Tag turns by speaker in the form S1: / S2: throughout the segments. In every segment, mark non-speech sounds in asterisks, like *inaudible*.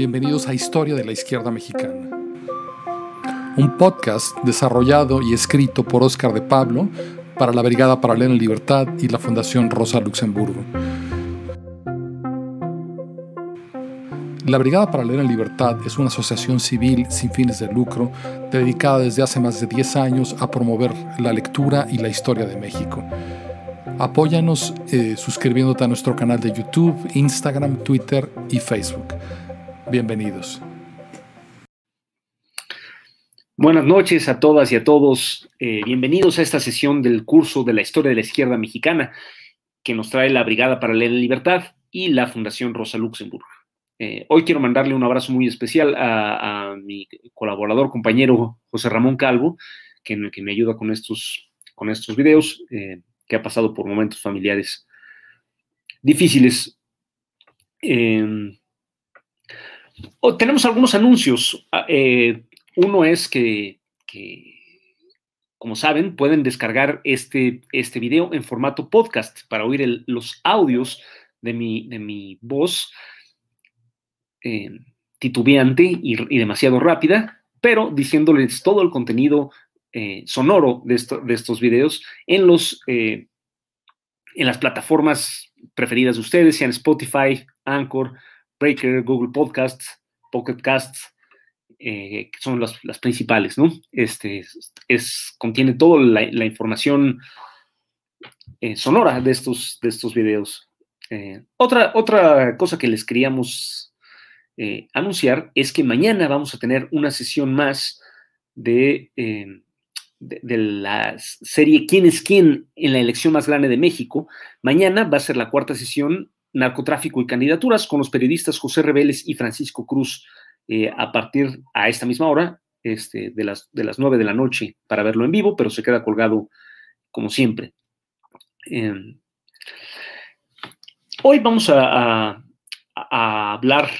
S1: Bienvenidos a Historia de la Izquierda Mexicana, un podcast desarrollado y escrito por Oscar de Pablo para la Brigada Paralela en Libertad y la Fundación Rosa Luxemburgo. La Brigada Paralela en Libertad es una asociación civil sin fines de lucro dedicada desde hace más de 10 años a promover la lectura y la historia de México. Apóyanos eh, suscribiéndote a nuestro canal de YouTube, Instagram, Twitter y Facebook. Bienvenidos.
S2: Buenas noches a todas y a todos. Eh, bienvenidos a esta sesión del curso de la historia de la izquierda mexicana que nos trae la Brigada para la Libertad y la Fundación Rosa Luxemburgo. Eh, hoy quiero mandarle un abrazo muy especial a, mi colaborador, compañero José Ramón Calvo, que, me ayuda con estos, con estos videos, que ha pasado por momentos familiares difíciles. Oh, tenemos algunos anuncios. Ah, eh, uno es que, como saben, pueden descargar este, este video en formato podcast para oír los audios de mi, de mi voz eh, titubeante y, demasiado rápida, pero diciéndoles todo el contenido eh, sonoro de, de, estos videos en, los, en las plataformas preferidas de ustedes, sean Spotify, Anchor, Breaker, Google Podcasts, Pocket Casts, eh, que son las, principales, ¿no? Este, es, contiene toda la, información eh, sonora de estos, de estos videos. Eh, otra, otra cosa que les queríamos anunciar es que mañana vamos a tener una sesión más de, de, la serie ¿Quién es quién en la elección más grande de México? Mañana va a ser la cuarta sesión narcotráfico y candidaturas con los periodistas José Reveles y Francisco Cruz eh, a partir a esta misma hora, este, de, las, de las 9 de la noche, para verlo en vivo, pero se queda colgado como siempre. Em, hoy vamos a, hablar,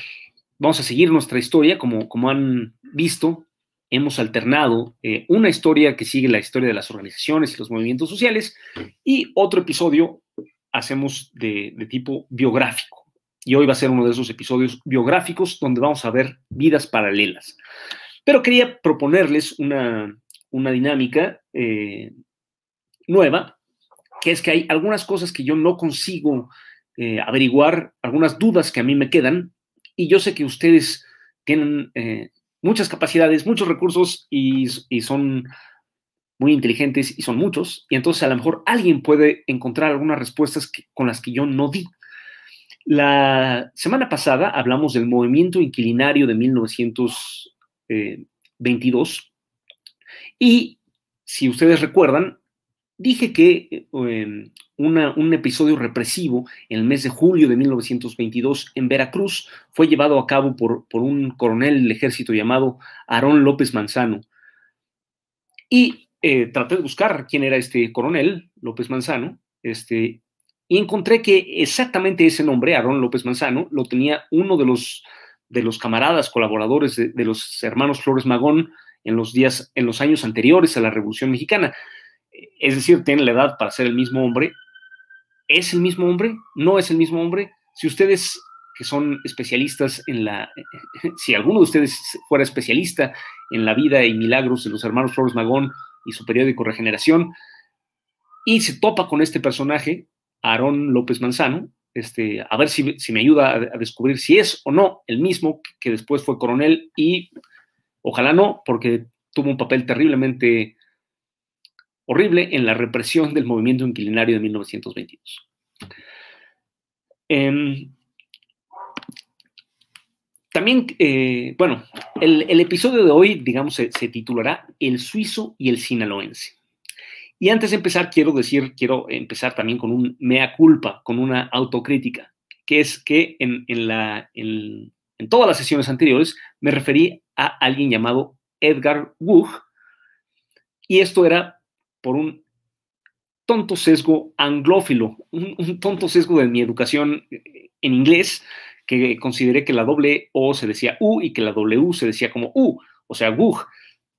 S2: vamos a seguir nuestra historia, como, como han visto, hemos alternado eh, una historia que sigue la historia de las organizaciones y los movimientos sociales y otro episodio hacemos de, tipo biográfico. Y hoy va a ser uno de esos episodios biográficos donde vamos a ver vidas paralelas. Pero quería proponerles una, dinámica eh, nueva, que es que hay algunas cosas que yo no consigo eh, averiguar, algunas dudas que a mí me quedan, y yo sé que ustedes tienen muchas capacidades, muchos recursos y, son muy inteligentes y son muchos, y entonces a lo mejor alguien puede encontrar algunas respuestas con las que yo no di. La semana pasada hablamos del movimiento inquilinario de 1922 y si ustedes recuerdan, dije que em, un episodio represivo en el mes de julio de 1922 en Veracruz fue llevado a cabo por, por un coronel del ejército llamado Aarón López Manzano. Y eh, traté de buscar quién era este coronel, López Manzano, este, y encontré que exactamente ese nombre, Aarón López Manzano, lo tenía uno de los, de los camaradas colaboradores de, los hermanos Flores Magón en los días, en los años anteriores a la Revolución Mexicana. Es decir, tiene la edad para ser el mismo hombre. ¿Es el mismo hombre? ¿No es el mismo hombre? Si ustedes que son especialistas en la, *laughs* si alguno de ustedes fuera especialista en la vida y milagros de los hermanos Flores Magón y su periódico Regeneración, y se topa con este personaje, Aarón López Manzano, este, a ver si, me ayuda a, descubrir si es o no el mismo que después fue coronel y ojalá no, porque tuvo un papel terriblemente horrible en la represión del movimiento inquilinario de 1922. También, eh, bueno, el, episodio de hoy, digamos, se, titulará El suizo y el sinaloense. Y antes de empezar, quiero decir, quiero empezar también con un mea culpa, con una autocrítica, que es que en, la, en, todas las sesiones anteriores me referí a alguien llamado Edgar Wuch, y esto era por un tonto sesgo anglófilo, un tonto sesgo de mi educación en inglés, que consideré que la doble O se decía U y que la W se decía como U, o sea, Gug,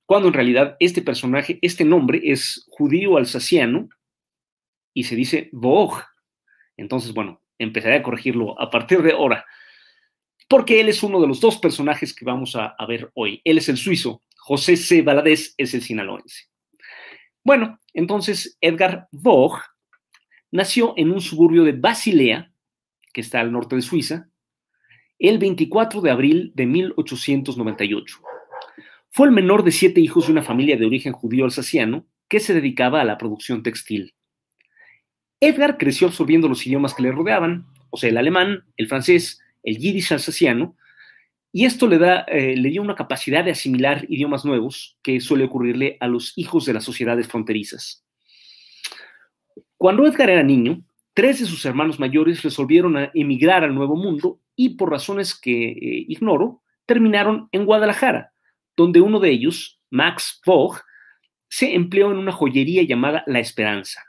S2: cuando en realidad este personaje, este nombre es judío alsaciano y se dice Vogue. Entonces, bueno, empezaré a corregirlo a partir de ahora, porque él es uno de los dos personajes que vamos a, a ver hoy. Él es el suizo, José C. Valadez es el sinaloense. Bueno, entonces Edgar Vogue nació en un suburbio de Basilea, que está al norte de Suiza, el 24 de abril de 1898. Fue el menor de siete hijos de una familia de origen judío alsaciano que se dedicaba a la producción textil. Edgar creció absorbiendo los idiomas que le rodeaban, o sea, el alemán, el francés, el yiddish alsaciano, y esto le, da, eh, le dio una capacidad de asimilar idiomas nuevos que suele ocurrirle a los hijos de las sociedades fronterizas. Cuando Edgar era niño, tres de sus hermanos mayores resolvieron emigrar al Nuevo Mundo y por razones que eh, ignoro, terminaron en Guadalajara, donde uno de ellos, Max Vogt, se empleó en una joyería llamada La Esperanza.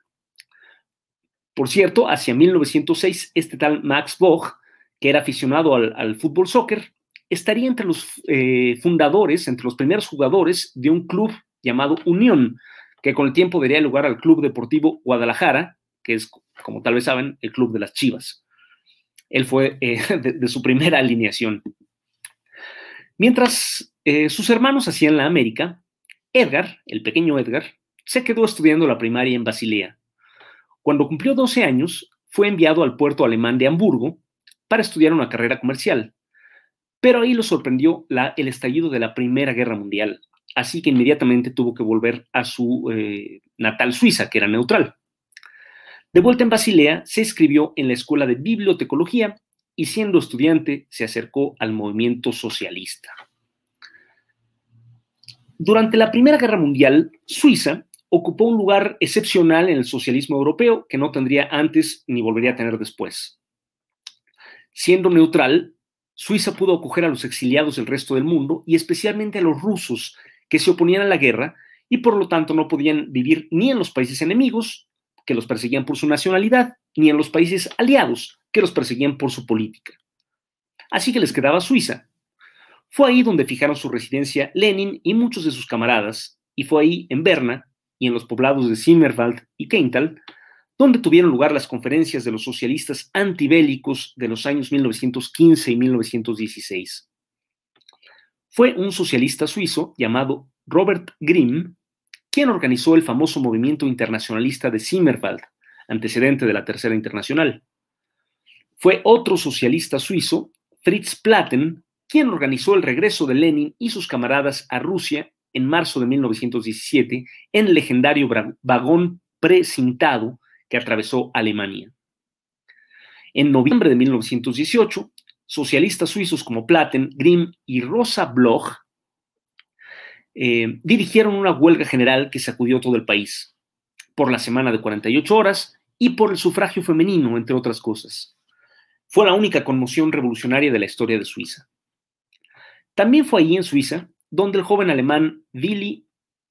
S2: Por cierto, hacia 1906, este tal Max Vogt, que era aficionado al, fútbol soccer, estaría entre los eh, fundadores, entre los primeros jugadores de un club llamado Unión, que con el tiempo daría lugar al Club Deportivo Guadalajara, que es, como tal vez saben, el club de las Chivas. Él fue eh, *laughs* de, su primera alineación. Mientras eh, sus hermanos hacían la América, Edgar, el pequeño Edgar, se quedó estudiando la primaria en Basilea. Cuando cumplió 12 años, fue enviado al puerto alemán de Hamburgo para estudiar una carrera comercial. Pero ahí lo sorprendió el estallido de la Primera Guerra Mundial así que inmediatamente tuvo que volver a su eh, natal Suiza, que era neutral. De vuelta en Basilea, se inscribió en la Escuela de Bibliotecología y siendo estudiante se acercó al movimiento socialista. Durante la Primera Guerra Mundial, Suiza ocupó un lugar excepcional en el socialismo europeo que no tendría antes ni volvería a tener después. Siendo neutral, Suiza pudo acoger a los exiliados del resto del mundo y especialmente a los rusos que se oponían a la guerra y por lo tanto no podían vivir ni en los países enemigos, que los perseguían por su nacionalidad, ni en los países aliados, que los perseguían por su política. Así que les quedaba Suiza. Fue ahí donde fijaron su residencia Lenin y muchos de sus camaradas, y fue ahí, en Berna, y en los poblados de Zimmerwald y Keintal, donde tuvieron lugar las conferencias de los socialistas antibélicos de los años 1915 y 1916 fue un socialista suizo llamado Robert Grimm quien organizó el famoso movimiento internacionalista de Zimmerwald, antecedente de la Tercera Internacional. Fue otro socialista suizo, Fritz Platen, quien organizó el regreso de Lenin y sus camaradas a Rusia en marzo de 1917 en legendario vagón precintado que atravesó Alemania. En noviembre de 1918, socialistas suizos como Platen, Grimm y Rosa Bloch eh, dirigieron una huelga general que sacudió todo el país, por la semana de 48 horas y por el sufragio femenino, entre otras cosas. Fue la única conmoción revolucionaria de la historia de Suiza. También fue allí en Suiza donde el joven alemán Willy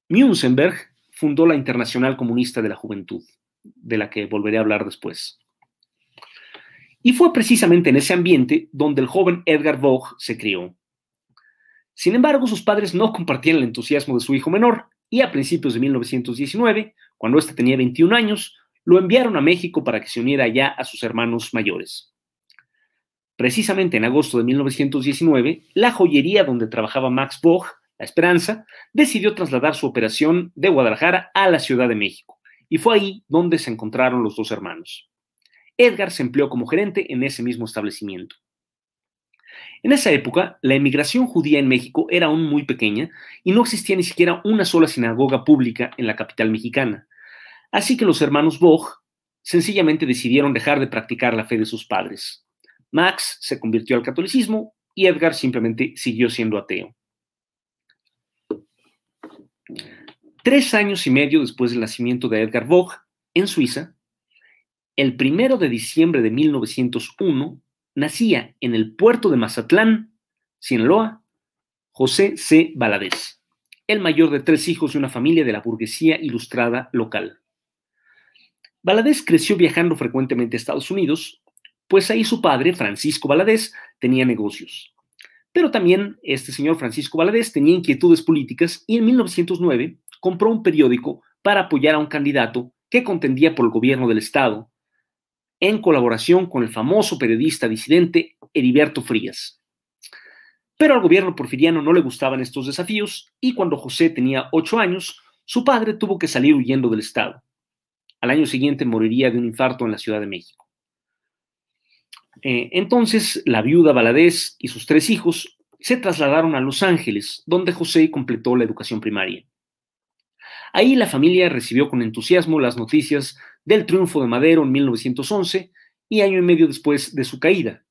S2: Münzenberg fundó la Internacional Comunista de la Juventud, de la que volveré a hablar después. Y fue precisamente en ese ambiente donde el joven Edgar Vogt se crió. Sin embargo, sus padres no compartían el entusiasmo de su hijo menor y a principios de 1919, cuando éste tenía 21 años, lo enviaron a México para que se uniera ya a sus hermanos mayores. Precisamente en agosto de 1919, la joyería donde trabajaba Max Vogt, La Esperanza, decidió trasladar su operación de Guadalajara a la Ciudad de México, y fue ahí donde se encontraron los dos hermanos. Edgar se empleó como gerente en ese mismo establecimiento. En esa época, la emigración judía en México era aún muy pequeña y no existía ni siquiera una sola sinagoga pública en la capital mexicana. Así que los hermanos Boch sencillamente decidieron dejar de practicar la fe de sus padres. Max se convirtió al catolicismo y Edgar simplemente siguió siendo ateo. Tres años y medio después del nacimiento de Edgar Boch, en Suiza, el primero de diciembre de 1901 nacía en el puerto de Mazatlán, Sinaloa, José C. Baladés, el mayor de tres hijos de una familia de la burguesía ilustrada local. Baladés creció viajando frecuentemente a Estados Unidos, pues ahí su padre, Francisco Baladés, tenía negocios. Pero también este señor Francisco Baladés tenía inquietudes políticas y en 1909 compró un periódico para apoyar a un candidato que contendía por el gobierno del Estado, en colaboración con el famoso periodista disidente Heriberto Frías. Pero al gobierno porfiriano no le gustaban estos desafíos y cuando José tenía ocho años, su padre tuvo que salir huyendo del Estado. Al año siguiente moriría de un infarto en la Ciudad de México. Eh, entonces, la viuda Valadez y sus tres hijos se trasladaron a Los Ángeles, donde José completó la educación primaria. Ahí la familia recibió con entusiasmo las noticias del triunfo de Madero en 1911 y año y medio después de su caída.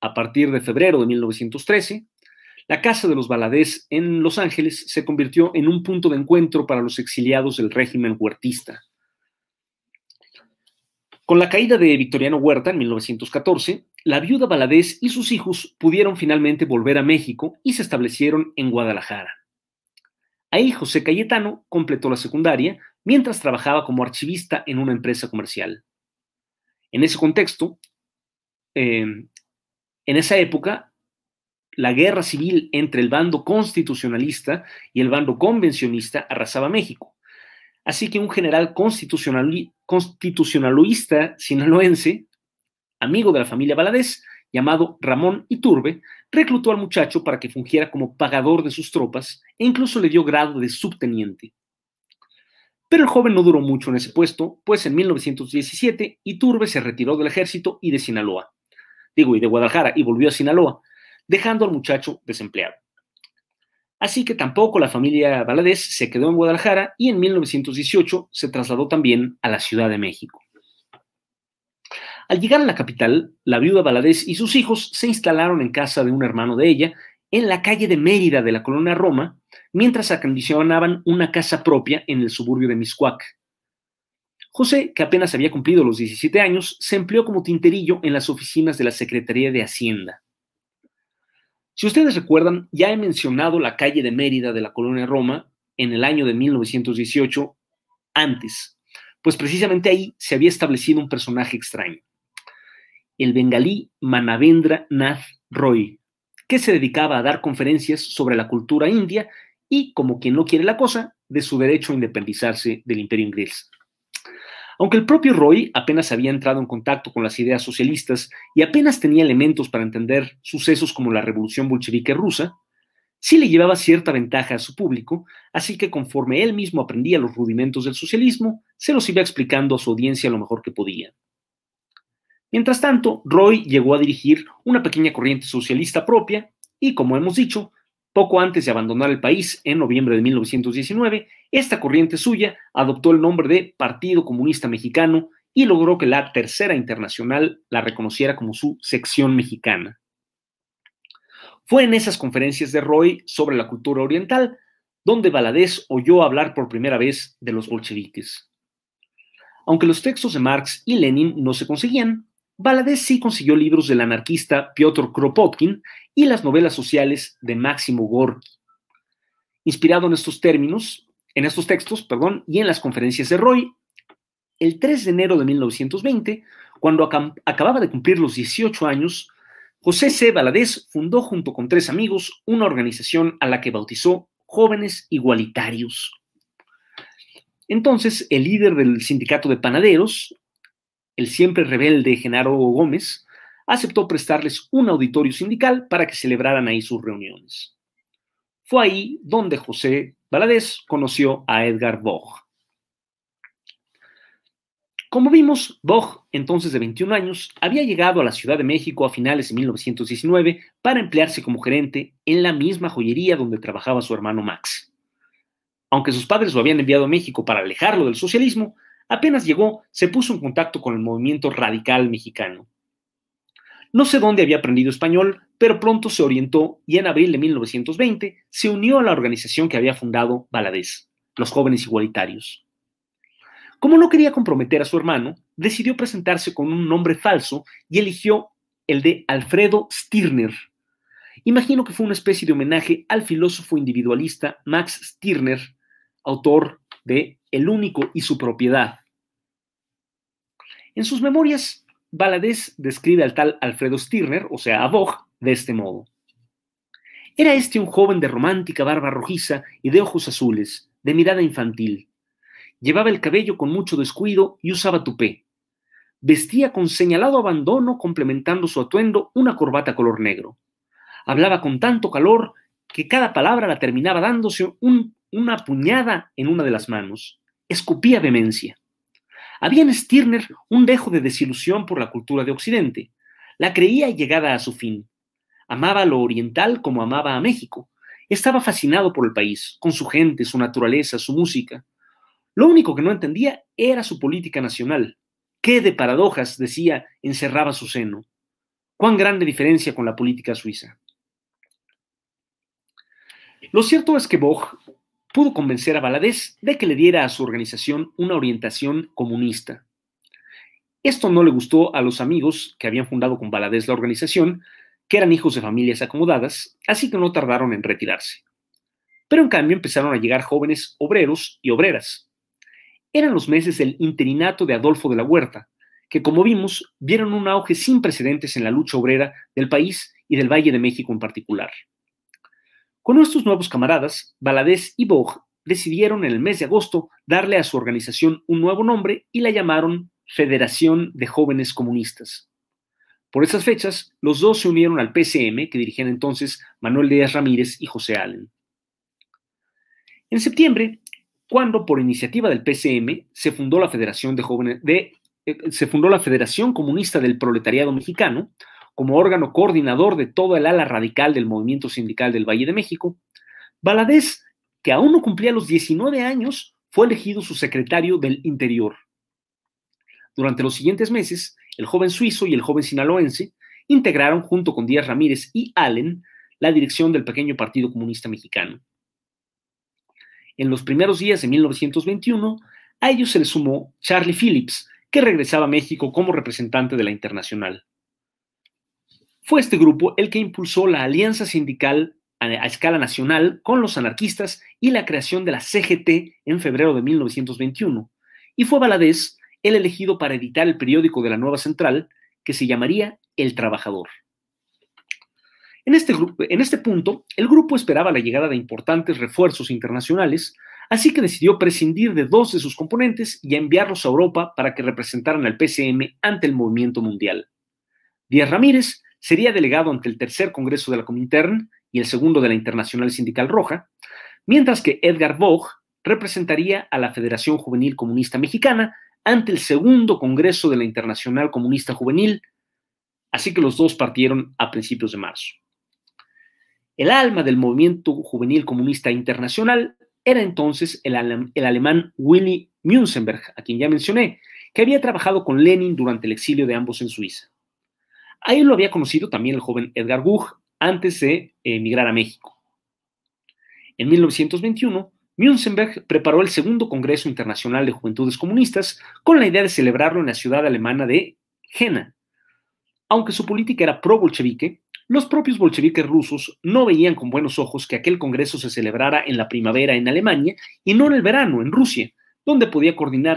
S2: A partir de febrero de 1913, la Casa de los Valadez en Los Ángeles se convirtió en un punto de encuentro para los exiliados del régimen huertista. Con la caída de Victoriano Huerta en 1914, la viuda Valadez y sus hijos pudieron finalmente volver a México y se establecieron en Guadalajara. Ahí José Cayetano completó la secundaria mientras trabajaba como archivista en una empresa comercial. En ese contexto, eh, en esa época, la guerra civil entre el bando constitucionalista y el bando convencionista arrasaba México. Así que un general constitucionalista sinaloense, amigo de la familia Valadez, llamado Ramón Iturbe, reclutó al muchacho para que fungiera como pagador de sus tropas e incluso le dio grado de subteniente. Pero el joven no duró mucho en ese puesto, pues en 1917 Iturbe se retiró del ejército y de Sinaloa. Digo, y de Guadalajara, y volvió a Sinaloa, dejando al muchacho desempleado. Así que tampoco la familia Valadez se quedó en Guadalajara y en 1918 se trasladó también a la Ciudad de México. Al llegar a la capital, la viuda Valadez y sus hijos se instalaron en casa de un hermano de ella, en la calle de Mérida de la colonia Roma, mientras acondicionaban una casa propia en el suburbio de Miscuac. José, que apenas había cumplido los 17 años, se empleó como tinterillo en las oficinas de la Secretaría de Hacienda. Si ustedes recuerdan, ya he mencionado la calle de Mérida de la colonia Roma en el año de 1918 antes, pues precisamente ahí se había establecido un personaje extraño, el bengalí Manavendra Nath Roy, que se dedicaba a dar conferencias sobre la cultura india y, como quien no quiere la cosa, de su derecho a independizarse del imperio inglés. Aunque el propio Roy apenas había entrado en contacto con las ideas socialistas y apenas tenía elementos para entender sucesos como la revolución bolchevique rusa, sí le llevaba cierta ventaja a su público, así que conforme él mismo aprendía los rudimentos del socialismo, se los iba explicando a su audiencia lo mejor que podía. Mientras tanto, Roy llegó a dirigir una pequeña corriente socialista propia y, como hemos dicho, poco antes de abandonar el país, en noviembre de 1919, esta corriente suya adoptó el nombre de Partido Comunista Mexicano y logró que la Tercera Internacional la reconociera como su sección mexicana. Fue en esas conferencias de Roy sobre la cultura oriental donde Valadez oyó hablar por primera vez de los bolcheviques. Aunque los textos de Marx y Lenin no se conseguían, Valadez sí consiguió libros del anarquista Piotr Kropotkin y las novelas sociales de Máximo Gorky. Inspirado en estos términos, en estos textos, perdón, y en las conferencias de Roy, el 3 de enero de 1920, cuando acababa de cumplir los 18 años, José C. Valadez fundó junto con tres amigos una organización a la que bautizó Jóvenes Igualitarios. Entonces, el líder del sindicato de panaderos, el siempre rebelde Genaro Gómez, aceptó prestarles un auditorio sindical para que celebraran ahí sus reuniones. Fue ahí donde José Valadez conoció a Edgar Boch. Como vimos, Boch, entonces de 21 años, había llegado a la Ciudad de México a finales de 1919 para emplearse como gerente en la misma joyería donde trabajaba su hermano Max. Aunque sus padres lo habían enviado a México para alejarlo del socialismo, Apenas llegó, se puso en contacto con el movimiento radical mexicano. No sé dónde había aprendido español, pero pronto se orientó y en abril de 1920 se unió a la organización que había fundado Valadez, los jóvenes igualitarios. Como no quería comprometer a su hermano, decidió presentarse con un nombre falso y eligió el de Alfredo Stirner. Imagino que fue una especie de homenaje al filósofo individualista Max Stirner, autor de El único y su propiedad, en sus memorias, Valadez describe al tal Alfredo Stirner, o sea, a Boch, de este modo. Era este un joven de romántica barba rojiza y de ojos azules, de mirada infantil, Llevaba el cabello con mucho descuido y usaba tupé. Vestía con señalado abandono, complementando su atuendo una corbata color negro. Hablaba con tanto calor que cada palabra la terminaba dándose una puñada en una de las manos. Escupía vehemencia. Había en Stirner un dejo de desilusión por la cultura de Occidente. La creía llegada a su fin. Amaba lo oriental como amaba a México. Estaba fascinado por el país, con su gente, su naturaleza, su música. Lo único que no entendía era su política nacional. ¿Qué de paradojas, decía, encerraba su seno? ¿Cuán grande diferencia con la política suiza? Lo cierto es que Boch pudo convencer a Valadez de que le diera a su organización una orientación comunista. Esto no le gustó a los amigos que habían fundado con Valadez la organización, que eran hijos de familias acomodadas, así que no tardaron en retirarse. Pero en cambio empezaron a llegar jóvenes obreros y obreras. Eran los meses del interinato de Adolfo de la Huerta, que como vimos vieron un auge sin precedentes en la lucha obrera del país y del Valle de México en particular. Con estos nuevos camaradas, Valadez y Bog decidieron en el mes de agosto darle a su organización un nuevo nombre y la llamaron Federación de Jóvenes Comunistas. Por esas fechas, los dos se unieron al PCM que dirigían entonces Manuel Díaz Ramírez y José Allen. En septiembre, cuando por iniciativa del PCM eh, se fundó la Federación Comunista del Proletariado Mexicano, como órgano coordinador de toda el ala radical del movimiento sindical del Valle de México, Valadez, que aún no cumplía los 19 años, fue elegido su secretario del Interior. Durante los siguientes meses, el joven suizo y el joven sinaloense integraron, junto con Díaz Ramírez y Allen, la dirección del pequeño Partido Comunista Mexicano. En los primeros días de 1921, a ellos se les sumó Charlie Phillips, que regresaba a México como representante de la Internacional. Fue este grupo el que impulsó la alianza sindical a, escala nacional con los anarquistas y la creación de la CGT en febrero de 1921. Y fue Valadez el elegido para editar el periódico de la nueva central, que se llamaría El Trabajador. En este, en este punto, el grupo esperaba la llegada de importantes refuerzos internacionales, así que decidió prescindir de dos de sus componentes y enviarlos a Europa para que representaran al PCM ante el movimiento mundial. Díaz Ramírez sería delegado ante el tercer Congreso de la Comintern y el segundo de la Internacional Sindical Roja, mientras que Edgar Vogt representaría a la Federación Juvenil Comunista Mexicana ante el segundo Congreso de la Internacional Comunista Juvenil, así que los dos partieron a principios de marzo. El alma del movimiento juvenil comunista internacional era entonces el, el alemán Willy Münzenberg, a quien ya mencioné, que había trabajado con Lenin durante el exilio de ambos en Suiza. Ahí lo había conocido también el joven Edgar Buch antes de emigrar a México. En 1921, Münzenberg preparó el segundo Congreso Internacional de Juventudes Comunistas con la idea de celebrarlo en la ciudad alemana de Jena. Aunque su política era pro-bolchevique, los propios bolcheviques rusos no veían con buenos ojos que aquel Congreso se celebrara en la primavera en Alemania y no en el verano en Rusia, donde podía coordinar